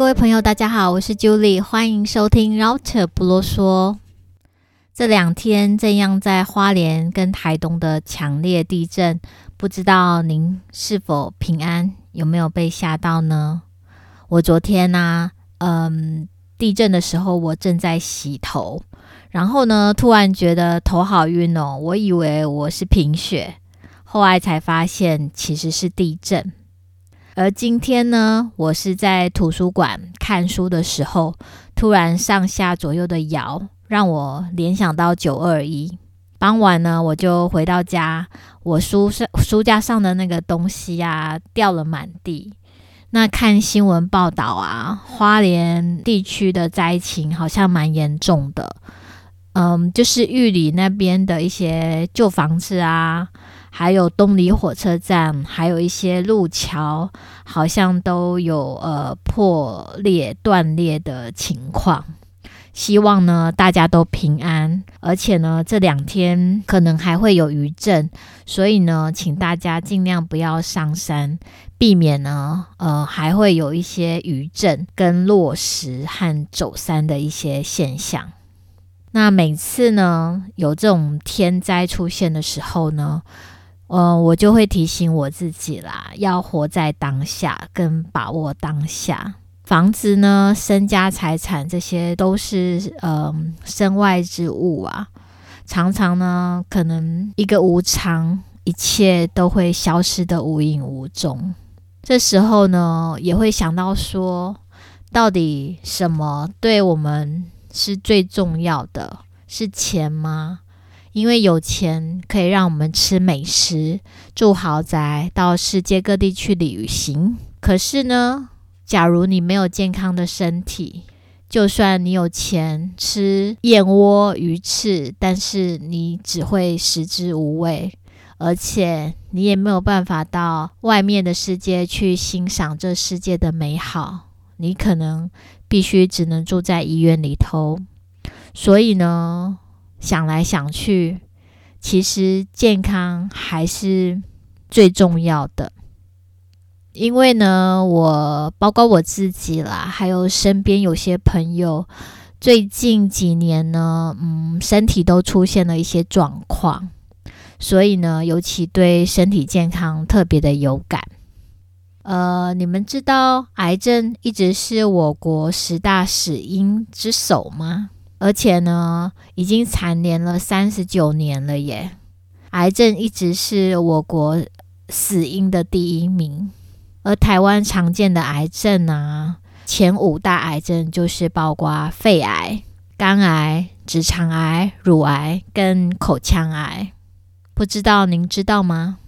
各位朋友，大家好，我是 Julie，欢迎收听 Router 不啰嗦。这两天正央在花莲跟台东的强烈地震，不知道您是否平安，有没有被吓到呢？我昨天呢、嗯，地震的时候我正在洗头，然后呢，突然觉得头好晕哦，我以为我是贫血，后来才发现其实是地震。而今天呢，我是在图书馆看书的时候，突然上下左右的摇。让我联想到九二一。傍晚呢，我就回到家，我书上书架上的那个东西啊掉了满地。那看新闻报道啊，花莲地区的灾情好像蛮严重的。嗯，就是玉里那边的一些旧房子啊，还有东里火车站，还有一些路桥，好像都有呃破裂断裂的情况。希望呢，大家都平安，而且呢，这两天可能还会有余震，所以呢，请大家尽量不要上山，避免呢，呃，还会有一些余震跟落石和走山的一些现象。那每次呢，有这种天灾出现的时候呢，呃，我就会提醒我自己啦，要活在当下，跟把握当下。房子呢，身家财产，这些都是呃身外之物啊。常常呢，可能一个无常，一切都会消失得无影无踪。这时候呢，也会想到说，到底什么对我们是最重要的？是钱吗？因为有钱可以让我们吃美食、住豪宅、到世界各地去旅行。可是呢，假如你没有健康的身体，就算你有钱吃燕窝、鱼翅，但是你只会食之无味，而且你也没有办法到外面的世界去欣赏这世界的美好。你可能必须只能住在医院里头。所以呢，想来想去，其实健康还是最重要的。因为呢，我包括我自己啦，还有身边有些朋友，最近几年呢，嗯，身体都出现了一些状况，所以呢，尤其对身体健康特别的有感。呃，你们知道癌症一直是我国十大死因之首吗？而且呢，已经蝉联了三十九年了耶。癌症一直是我国死因的第一名。而台湾常见的癌症啊，前五大癌症就是包括肺癌、肝癌、直肠癌、乳癌跟口腔癌。不知道您知道吗？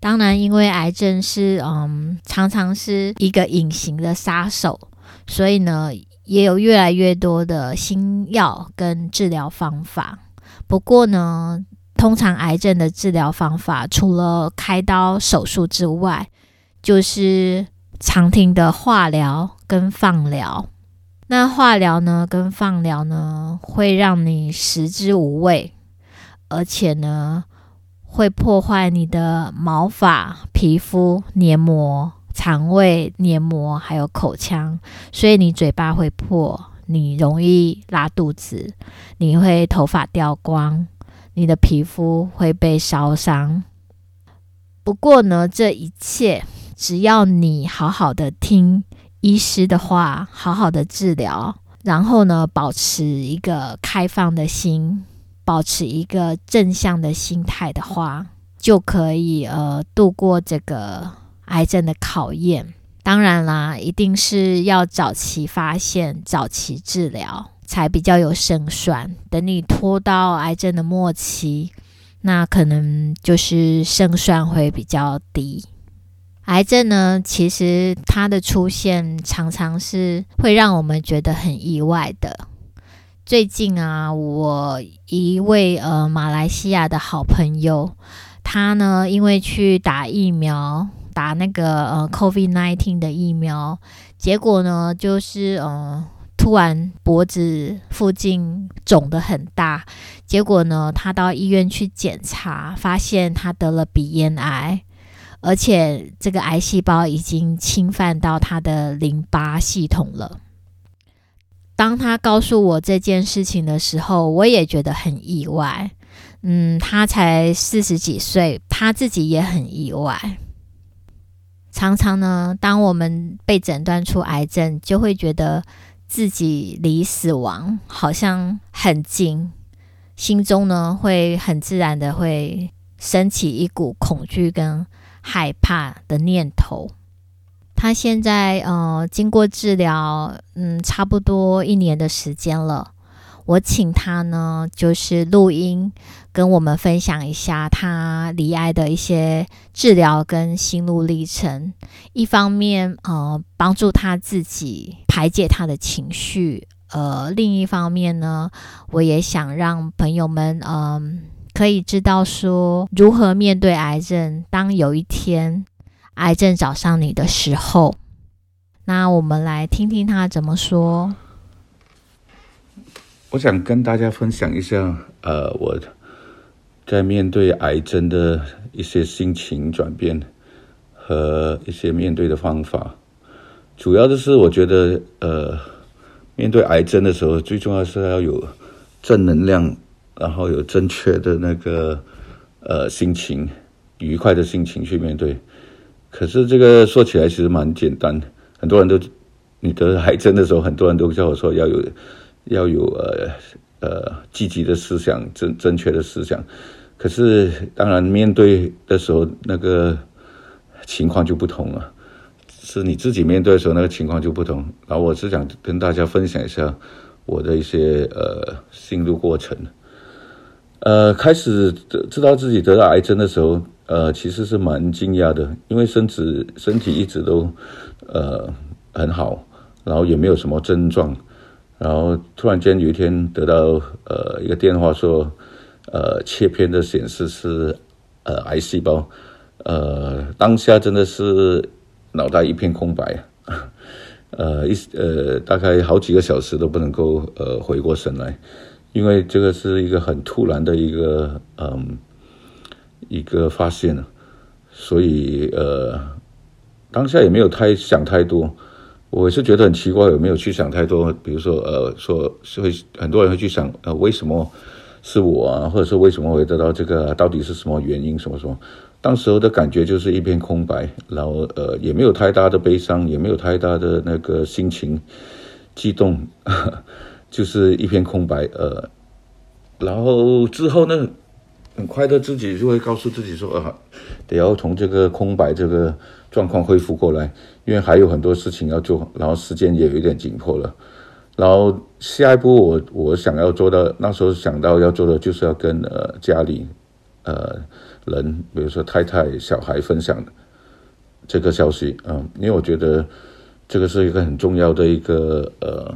当然，因为癌症是嗯，常常是一个隐形的杀手，所以呢，也有越来越多的新药跟治疗方法。不过呢，通常癌症的治疗方法除了开刀手术之外，就是常听的化疗跟放疗，那化疗呢跟放疗呢会让你食之无味，而且呢会破坏你的毛发、皮肤、黏膜、肠胃黏膜还有口腔，所以你嘴巴会破，你容易拉肚子，你会头发掉光，你的皮肤会被烧伤。不过呢，这一切。只要你好好的听医师的话，好好的治疗，然后呢，保持一个开放的心，保持一个正向的心态的话，就可以呃度过这个癌症的考验。当然啦，一定是要早期发现、早期治疗，才比较有胜算。等你拖到癌症的末期，那可能就是胜算会比较低。癌症呢，其实它的出现常常是会让我们觉得很意外的。最近啊，我一位呃马来西亚的好朋友，他呢因为去打疫苗，打那个呃 COVID-19 的疫苗，结果呢就是呃突然脖子附近肿得很大，结果呢他到医院去检查，发现他得了鼻咽癌。而且这个癌细胞已经侵犯到他的淋巴系统了。当他告诉我这件事情的时候，我也觉得很意外。嗯，他才四十几岁，他自己也很意外。常常呢，当我们被诊断出癌症，就会觉得自己离死亡好像很近，心中呢会很自然的会升起一股恐惧跟害怕的念头。他现在呃，经过治疗，嗯，差不多一年的时间了。我请他呢，就是录音，跟我们分享一下他离癌的一些治疗跟心路历程。一方面，呃，帮助他自己排解他的情绪；呃，另一方面呢，我也想让朋友们，嗯、呃，可以知道说如何面对癌症。当有一天，癌症找上你的时候，那我们来听听他怎么说。我想跟大家分享一下，呃，我在面对癌症的一些心情转变和一些面对的方法。主要的是，我觉得，呃，面对癌症的时候，最重要是要有正能量，然后有正确的那个呃心情，愉快的心情去面对。可是这个说起来其实蛮简单，很多人都，你得癌症的时候，很多人都叫我说要有，要有呃呃积极的思想，正正确的思想。可是当然面对的时候，那个情况就不同了，是你自己面对的时候，那个情况就不同。然后我是想跟大家分享一下我的一些呃心路过程。呃，开始知道自己得到癌症的时候。呃，其实是蛮惊讶的，因为身子身体一直都呃很好，然后也没有什么症状，然后突然间有一天得到呃一个电话说，呃切片的显示是呃癌细胞，呃当下真的是脑袋一片空白，呃一呃大概好几个小时都不能够呃回过神来，因为这个是一个很突然的一个嗯。一个发现，所以呃，当下也没有太想太多。我是觉得很奇怪，有没有去想太多？比如说呃，说是会很多人会去想呃，为什么是我啊？或者是为什么会得到这个？到底是什么原因？什么什么？当时候的感觉就是一片空白，然后呃，也没有太大的悲伤，也没有太大的那个心情激动，就是一片空白。呃，然后之后呢？很快的，自己就会告诉自己说：“啊，得要从这个空白这个状况恢复过来，因为还有很多事情要做，然后时间也有一点紧迫了。然后下一步我，我想要做的，那时候想到要做的，就是要跟呃家里呃人，比如说太太、小孩分享这个消息，嗯，因为我觉得这个是一个很重要的一个呃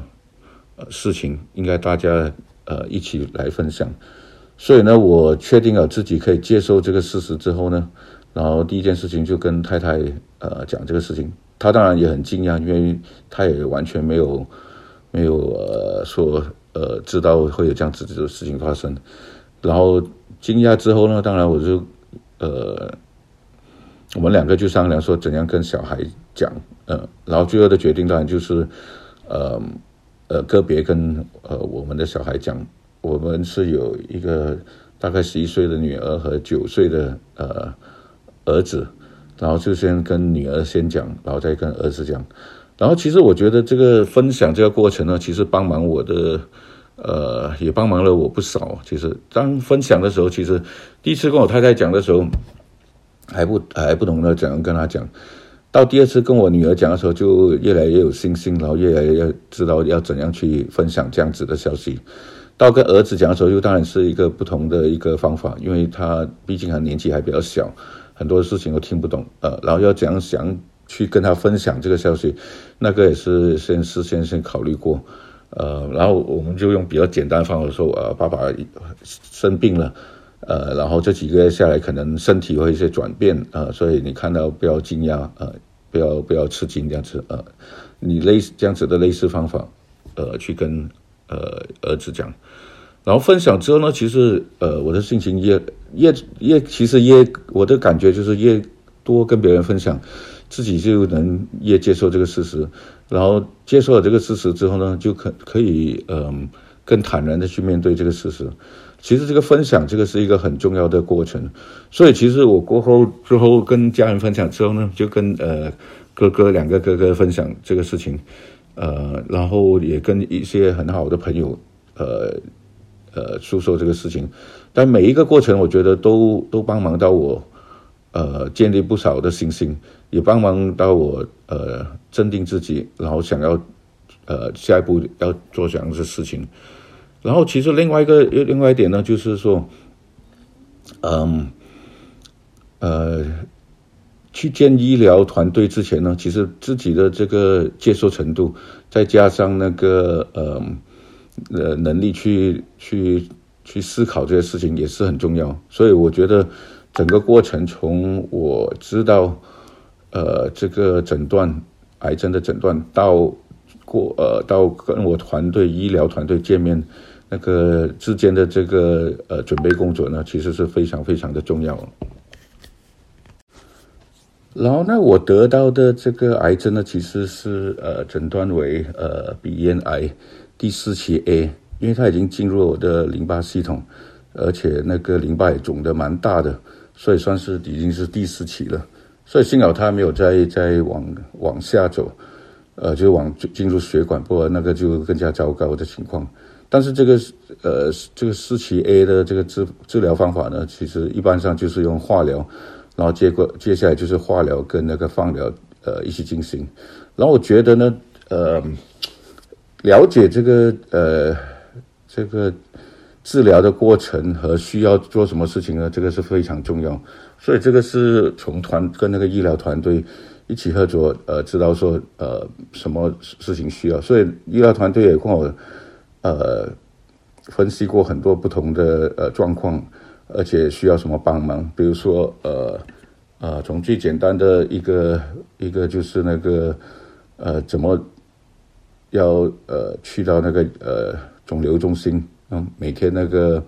事情，应该大家呃一起来分享。”所以呢，我确定了自己可以接受这个事实之后呢，然后第一件事情就跟太太呃讲这个事情。她当然也很惊讶，因为她也完全没有没有呃说呃知道会有这样子的事情发生。然后惊讶之后呢，当然我就呃我们两个就商量说怎样跟小孩讲，呃，然后最后的决定当然就是呃呃个别跟呃我们的小孩讲。我们是有一个大概十一岁的女儿和九岁的呃儿子，然后就先跟女儿先讲，然后再跟儿子讲。然后其实我觉得这个分享这个过程呢，其实帮忙我的，呃，也帮忙了我不少。其实当分享的时候，其实第一次跟我太太讲的时候，还不 还不懂得怎样跟她讲。到第二次跟我女儿讲的时候，就越来越有信心，然后越来越知道要怎样去分享这样子的消息。到跟儿子讲的时候，又当然是一个不同的一个方法，因为他毕竟还年纪还比较小，很多事情都听不懂，呃，然后要怎样想去跟他分享这个消息，那个也是先事先先考虑过，呃，然后我们就用比较简单方法说，呃，爸爸生病了，呃，然后这几个月下来可能身体会一些转变，呃，所以你看到不要惊讶，呃，不要不要吃惊这样子，呃，你类似这样子的类似方法，呃，去跟。呃，儿子讲，然后分享之后呢，其实呃，我的心情越越越，其实越我的感觉就是越多跟别人分享，自己就能越接受这个事实，然后接受了这个事实之后呢，就可可以嗯、呃、更坦然的去面对这个事实。其实这个分享，这个是一个很重要的过程。所以其实我过后之后跟家人分享之后呢，就跟呃哥哥两个哥哥分享这个事情，呃，然后也跟一些很好的朋友呃呃诉说这个事情。但每一个过程，我觉得都都帮忙到我。呃，建立不少的信心，也帮忙到我呃镇定自己，然后想要呃下一步要做这样的事情。然后其实另外一个另外一点呢，就是说，嗯呃，去见医疗团队之前呢，其实自己的这个接受程度，再加上那个呃呃能力去去去思考这些事情，也是很重要。所以我觉得。整个过程从我知道，呃，这个诊断癌症的诊断到过呃到跟我团队医疗团队见面，那个之间的这个呃准备工作呢，其实是非常非常的重要。然后呢，我得到的这个癌症呢，其实是呃诊断为呃鼻咽癌第四期 A，因为它已经进入了我的淋巴系统，而且那个淋巴也肿得蛮大的。所以算是已经是第四期了，所以幸好它没有再再往往下走，呃，就往进入血管，不然那个就更加糟糕的情况。但是这个呃这个四期 A 的这个治治疗方法呢，其实一般上就是用化疗，然后接过接下来就是化疗跟那个放疗呃一起进行。然后我觉得呢，呃，了解这个呃这个。治疗的过程和需要做什么事情呢？这个是非常重要，所以这个是从团跟那个医疗团队一起合作，呃，知道说呃什么事情需要，所以医疗团队也跟我呃分析过很多不同的呃状况，而且需要什么帮忙，比如说呃呃从最简单的一个一个就是那个呃怎么要呃去到那个呃肿瘤中心。嗯，每天那个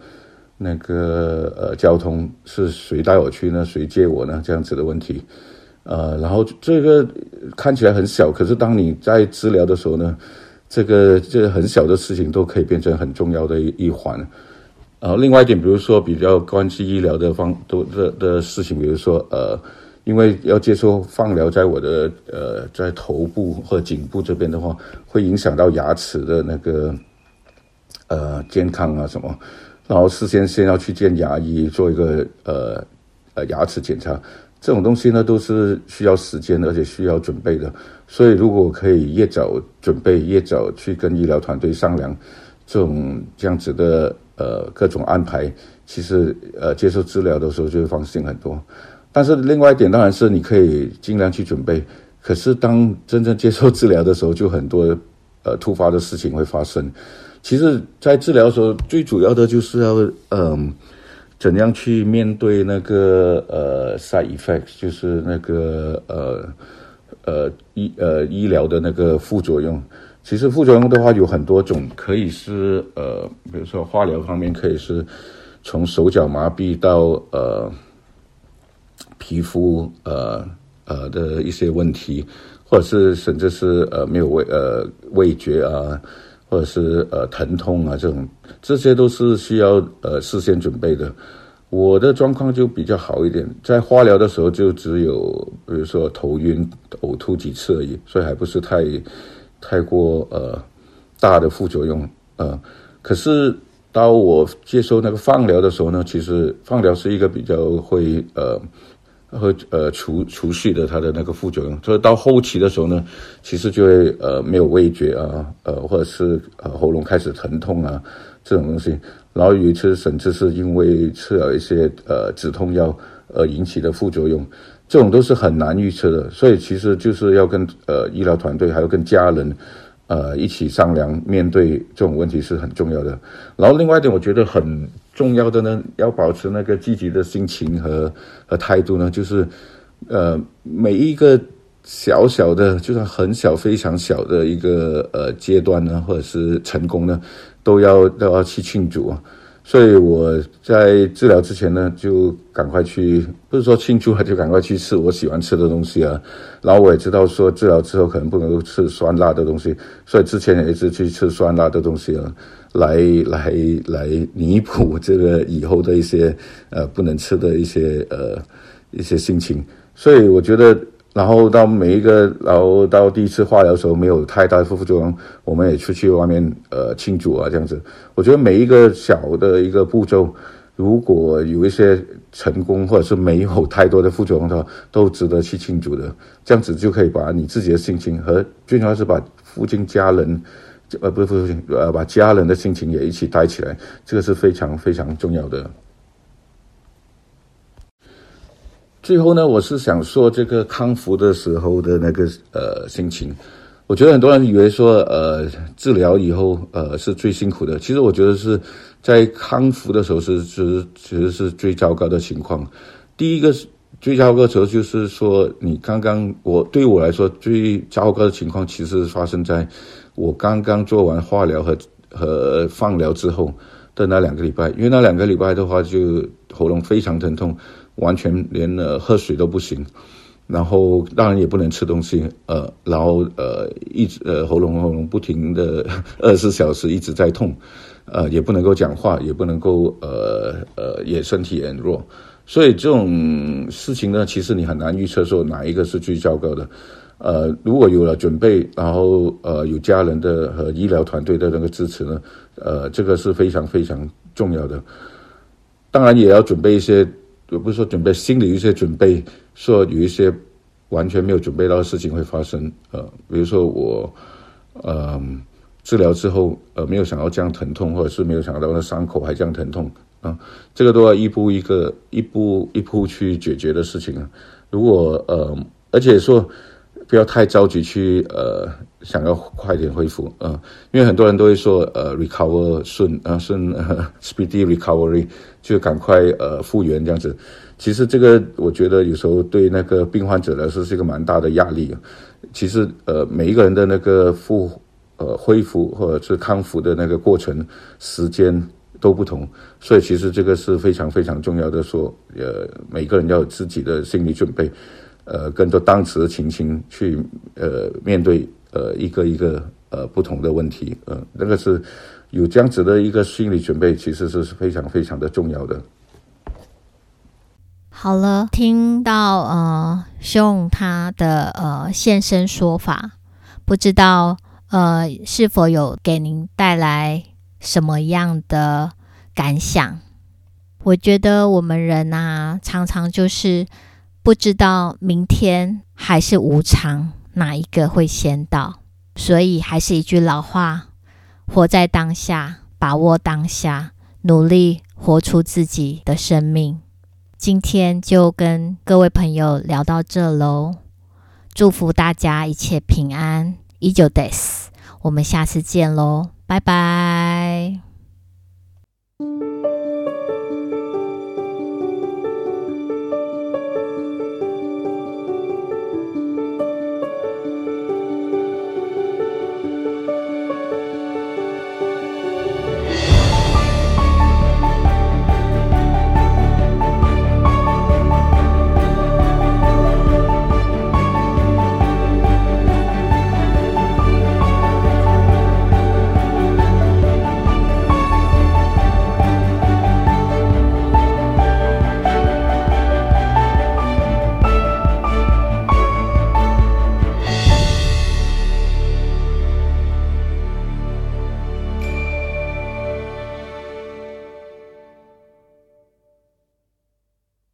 那个呃，交通是谁带我去呢？谁接我呢？这样子的问题，呃，然后这个看起来很小，可是当你在治疗的时候呢，这个这很小的事情都可以变成很重要的一一环。呃另外一点，比如说比较关系医疗的方都的的事情，比如说呃，因为要接受放疗，在我的呃在头部或颈部这边的话，会影响到牙齿的那个。呃，健康啊什么，然后事先先要去见牙医做一个呃呃牙齿检查，这种东西呢都是需要时间，而且需要准备的。所以如果可以越早准备，越早去跟医疗团队商量，这种这样子的呃各种安排，其实呃接受治疗的时候就会放心很多。但是另外一点当然是你可以尽量去准备，可是当真正接受治疗的时候，就很多呃突发的事情会发生。其实，在治疗的时候，最主要的就是要，嗯、呃，怎样去面对那个呃 side effects，就是那个呃呃医呃医疗的那个副作用。其实副作用的话有很多种，可以是呃，比如说化疗方面，可以是从手脚麻痹到呃皮肤呃呃的一些问题，或者是甚至是呃没有味呃味觉啊。或者是呃疼痛啊，这种这些都是需要呃事先准备的。我的状况就比较好一点，在化疗的时候就只有比如说头晕、呕吐几次而已，所以还不是太太过呃大的副作用呃。可是当我接受那个放疗的时候呢，其实放疗是一个比较会呃。和呃除除去的它的那个副作用，所以到后期的时候呢，其实就会呃没有味觉啊，呃或者是呃喉咙开始疼痛啊这种东西，然后有一次甚至是因为吃了一些呃止痛药而引起的副作用，这种都是很难预测的，所以其实就是要跟呃医疗团队还有跟家人呃一起商量，面对这种问题是很重要的。然后另外一点，我觉得很。重要的呢，要保持那个积极的心情和和态度呢，就是，呃，每一个小小的，就算很小、非常小的一个呃阶段呢，或者是成功呢，都要都要去庆祝啊。所以我在治疗之前呢，就赶快去，不是说庆祝，就赶快去吃我喜欢吃的东西啊。然后我也知道说治疗之后可能不能够吃酸辣的东西，所以之前也一直去吃酸辣的东西啊，来来 来弥补这个以后的一些呃不能吃的一些呃一些心情。所以我觉得。然后到每一个，然后到第一次化疗的时候没有太大的副作用，我们也出去外面呃庆祝啊这样子。我觉得每一个小的一个步骤，如果有一些成功或者是没有太多的副作用的话，都值得去庆祝的。这样子就可以把你自己的心情和最重要是把附近家人，呃不是附近呃把家人的心情也一起带起来，这个是非常非常重要的。最后呢，我是想说这个康复的时候的那个呃心情。我觉得很多人以为说呃治疗以后呃是最辛苦的，其实我觉得是在康复的时候是是其实是最糟糕的情况。第一个最糟糕的时候就是说你刚刚我对我来说最糟糕的情况，其实发生在我刚刚做完化疗和和放疗之后的那两个礼拜，因为那两个礼拜的话就喉咙非常疼痛。完全连呃喝水都不行，然后当然也不能吃东西，呃，然后呃一直呃喉咙喉咙不停的二十四小时一直在痛，呃也不能够讲话，也不能够呃呃也身体也很弱，所以这种事情呢，其实你很难预测说哪一个是最糟糕的，呃如果有了准备，然后呃有家人的和医疗团队的那个支持呢，呃这个是非常非常重要的，当然也要准备一些。也不是说准备心里一些准备，说有一些完全没有准备到的事情会发生，呃，比如说我，呃，治疗之后，呃，没有想到这样疼痛，或者是没有想到那伤口还这样疼痛，啊、这个都要一步一个，一步一步去解决的事情啊。如果呃，而且说。不要太着急去呃，想要快点恢复啊、呃，因为很多人都会说呃，recover soon 啊顺 speedy recovery，就赶快呃复原这样子。其实这个我觉得有时候对那个病患者来说是一个蛮大的压力。其实呃，每一个人的那个复呃恢复或者是康复的那个过程时间都不同，所以其实这个是非常非常重要的，说呃，每个人要有自己的心理准备。呃，跟着当时的情形去呃面对呃一个一个呃不同的问题，呃，那个是有这样子的一个心理准备，其实是非常非常的重要的。好了，听到呃熊他的呃现身说法，不知道呃是否有给您带来什么样的感想？我觉得我们人啊，常常就是。不知道明天还是无常，哪一个会先到？所以还是一句老话：活在当下，把握当下，努力活出自己的生命。今天就跟各位朋友聊到这喽，祝福大家一切平安，依旧 days。我们下次见喽，拜拜。